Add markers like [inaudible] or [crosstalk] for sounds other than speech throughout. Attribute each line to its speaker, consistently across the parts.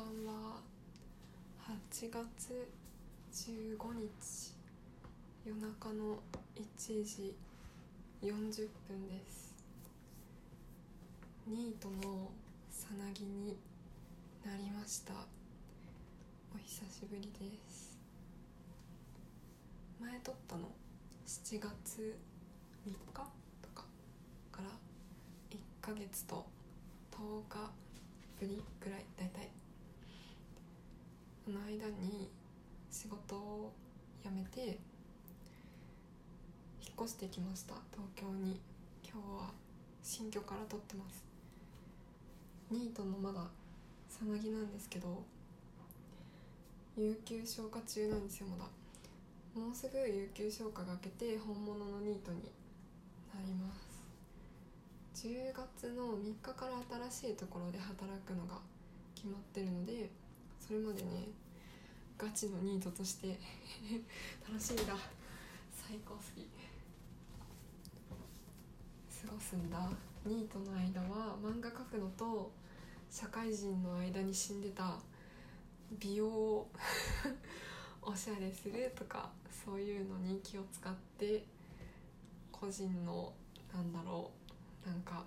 Speaker 1: 番は。8月15日夜中の1時40分です。ニートのさなぎになりました。お久しぶりです。前撮ったの？7月3日とかから1ヶ月と10日ぶりぐらい。大体その間に仕事を辞めて引っ越してきました東京に。今日は新居から撮ってます。ニートのまださなぎなんですけど有給消化中なんですよまだ。もうすぐ有給消化が明けて本物のニートになります。10月の3日から新しいところで働くのが決まってるのでそれまでねガチのニートとして [laughs] 楽しみだ。最高すぎ。過ごすんだ。ニートの間は漫画描くのと社会人の間に死んでた美容を [laughs] おしゃれするとかそういうのに気を使って個人のなんだろうなんか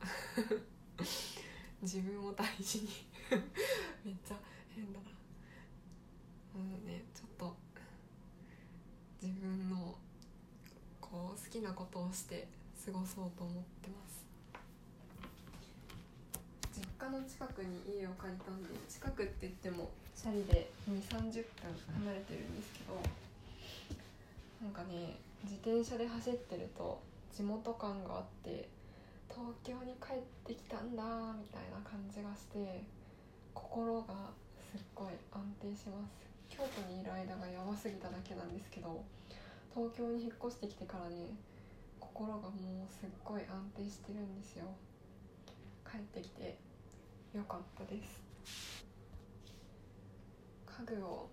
Speaker 1: [laughs] 自分を大事にめっちゃ変だなうんねちょっと自分のこう好きなことをして過ごそうと思ってます。実家の近くに家を借りたんで近くって言ってもチャリで2 3 0分離れてるんですけどなんかね自転車で走ってると地元感があって東京に帰ってきたんだみたいな感じがして心がすっごい安定します。京都にいる間がやばすぎただけなんですけど東京に引っ越してきてからね心がもうすっごい安定してるんですよ。帰ってきてよかったです。家具を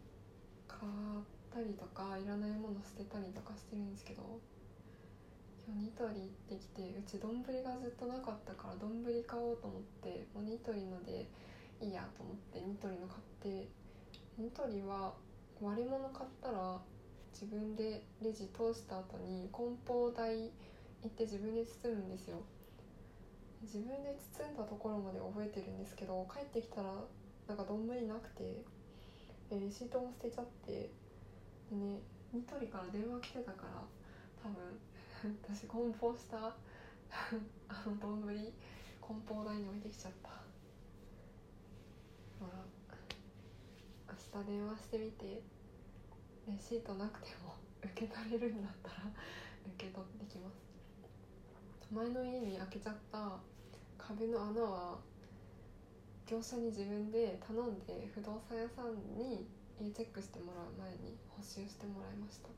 Speaker 1: 買ったりとかいらないもの捨てたりとかしてるんですけど今日ニトリ行ってきてうち丼がずっとなかったから丼買おうと思ってもうニトリのでいいやと思ってニトリの買ってニトリは割り物買ったら自分でレジ通した後に梱包台行って自分で包むんですよ。自分で包んだところまで覚えてるんですけど帰ってきたらなんか丼なくてレシートも捨てちゃってでねニトリから電話来てたから多分 [laughs] 私梱包した [laughs] あの丼梱包台に置いてきちゃった。まあ明日電話してみて。レシートなくても [laughs] 受け取れるんだったら [laughs] 受け取ってきます。前の家に開けちゃった壁の穴は業者に自分で頼んで不動産屋さんに家チェックしてもらう前に補修してもらいました。あ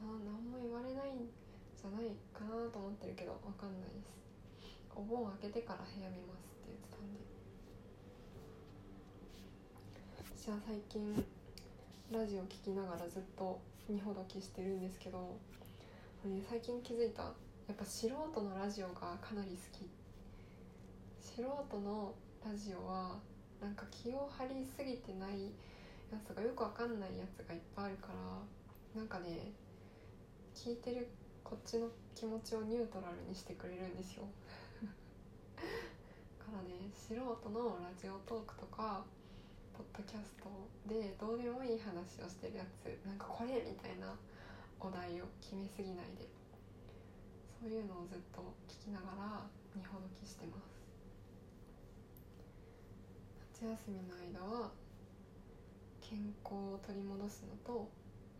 Speaker 1: あ何も言われないんじゃないかなと思ってるけど分かんないです。お盆開けてから部屋見ますって言ってたんで。私は最近ラジオ聴きながらずっと荷ほどきしてるんですけど、ね、最近気づいた。やっぱ素人のラジオがかなり好き。素人のラジオはなんか気を張りすぎてないやつがよくわかんないやつがいっぱいあるからなんかね聞いてるこっちの気持ちをニュートラルにしてくれるんですよ。[laughs] からね素人のラジオトークとかポッドキャストでどうでもいい話をしてるやつなんかこれみたいなお題を決めすぎないで。そういうのをずっと聞きながら荷ほどきしてます。夏休みの間は健康を取り戻すのと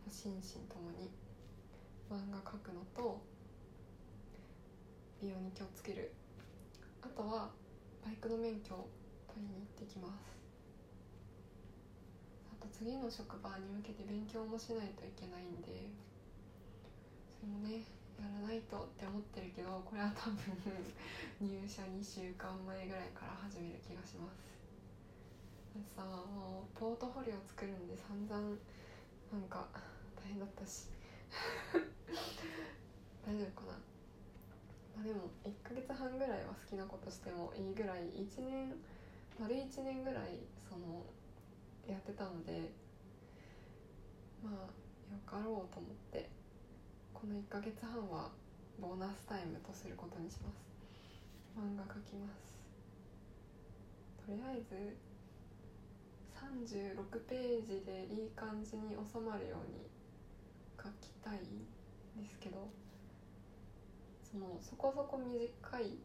Speaker 1: 心身ともに漫画描くのと美容に気をつける。あとはバイクの免許を取りに行ってきます。と次の職場に向けて勉強もしないといけないんでそれもねやらないとって思ってるけどこれは多分入社2週間前ぐらいから始める気がします。さもうポートフォリオ作るんで散々なんか大変だったし。[laughs] 大丈夫かな。まあでも1ヶ月半ぐらいは好きなことしてもいいぐらい1年丸1年ぐらいそのやってたのでまあよかろうと思ってこの1ヶ月半はボーナスタイムとすることにします。漫画描きます。とりあえず36ページでいい感じに収まるように書きたいんですけどそのそこそこ短い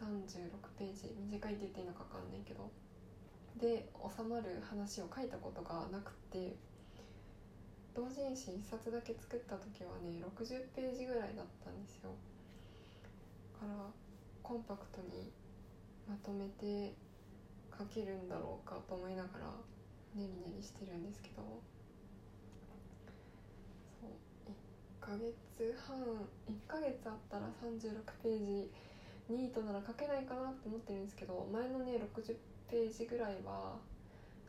Speaker 1: 36ページ短いって言っていいのか分かんないけどで収まる話を書いたことがなくて同人誌1冊だけ作った時はね60ページぐらいだったんですよ。からコンパクトにまとめて書けるんだろうかと思いながらねりねりしてるんですけど。そう1ヶ月半1ヶ月あったら36ページニートなら書けないかなって思ってるんですけど前のね60ページぐらいは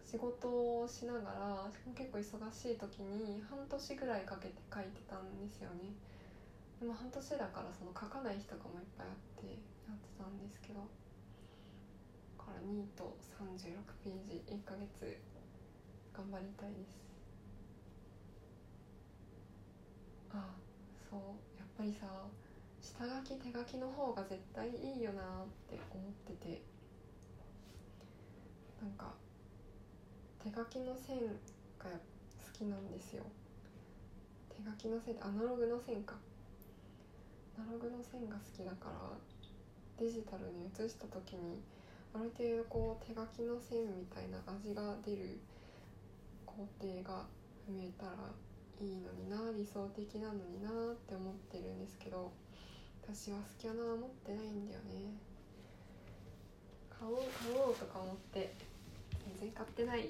Speaker 1: 仕事をしながら結構忙しい時に半年ぐらいかけて書いてたんですよね。でも半年だからその書かない日とかもいっぱいあってやってたんですけどだから2と36ページ1ヶ月頑張りたいです。あそう。やっぱりさ下書き手書きの方が絶対いいよなって思ってて。なんか手書きの線が好きなんですよ。手書きの線アナログの線か。アナログの線が好きだからデジタルに移した時にある程度こう手書きの線みたいな味が出る工程が踏めたらいいのにな理想的なのになって思ってるんですけど私はスキャナー持ってないんだよね。買おう買おうとか思って全然買ってない。[laughs]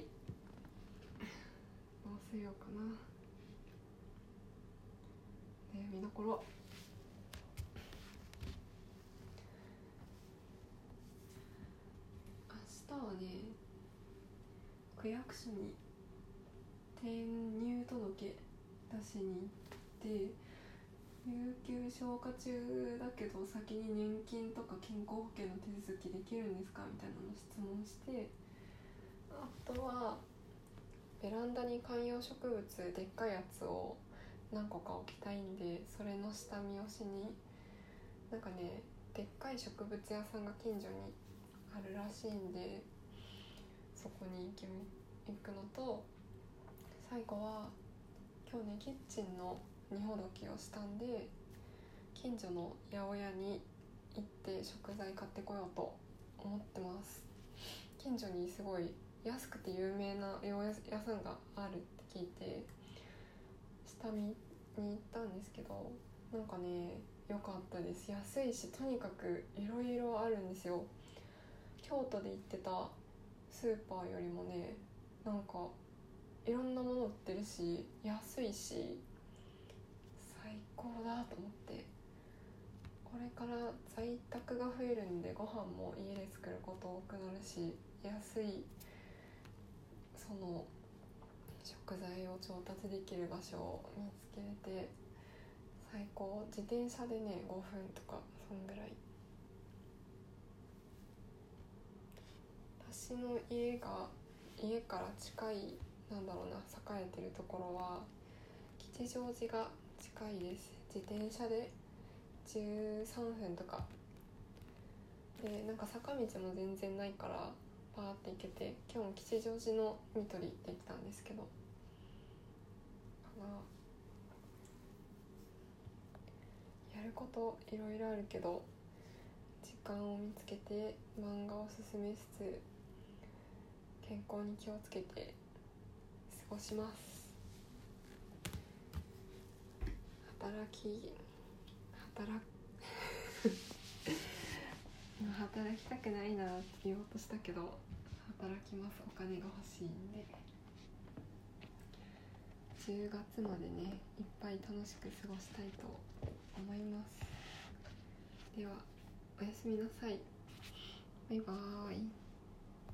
Speaker 1: どうせようかな。悩みどころ。明日はね区役所に転入届出しに行って有給消化中だけど先に年金とか健康保険の手続きできるんですかみたいなの質問してあとはベランダに観葉植物でっかいやつを何個か置きたいんでそれの下見をしになんかねでっかい植物屋さんが近所にあるらしいんでそこに行くのと最後は今日ねキッチンの荷ほどきをしたんで近所の八百屋に行って食材買ってこようと思ってます。近所にすごい安くて有名な八百屋さんがあるって聞いて下見に行ったんですけどなんかね良かったです。安いしとにかくいろいろあるんですよ。京都で行ってたスーパーよりもねなんかいろんなもの売ってるし安いし高だと思ってこれから在宅が増えるんでご飯も家で作ること多くなるし安いその食材を調達できる場所を見つけて最高自転車でね5分とかそんぐらい。私の家が家から近いなんだろうな栄えてるところは吉祥寺が近いです。自転車で13分とか。でなんか坂道も全然ないからパーって行けて今日も吉祥寺のニトリできたんですけど。かな。やることいろいろあるけど時間を見つけて漫画を進めつつ健康に気をつけて過ごします。働き働 [laughs] 働きたくないなって言おうとしたけど働きます。お金が欲しいんで。10月までねいっぱい楽しく過ごしたいと思います。ではおやすみなさい。バイバーイ。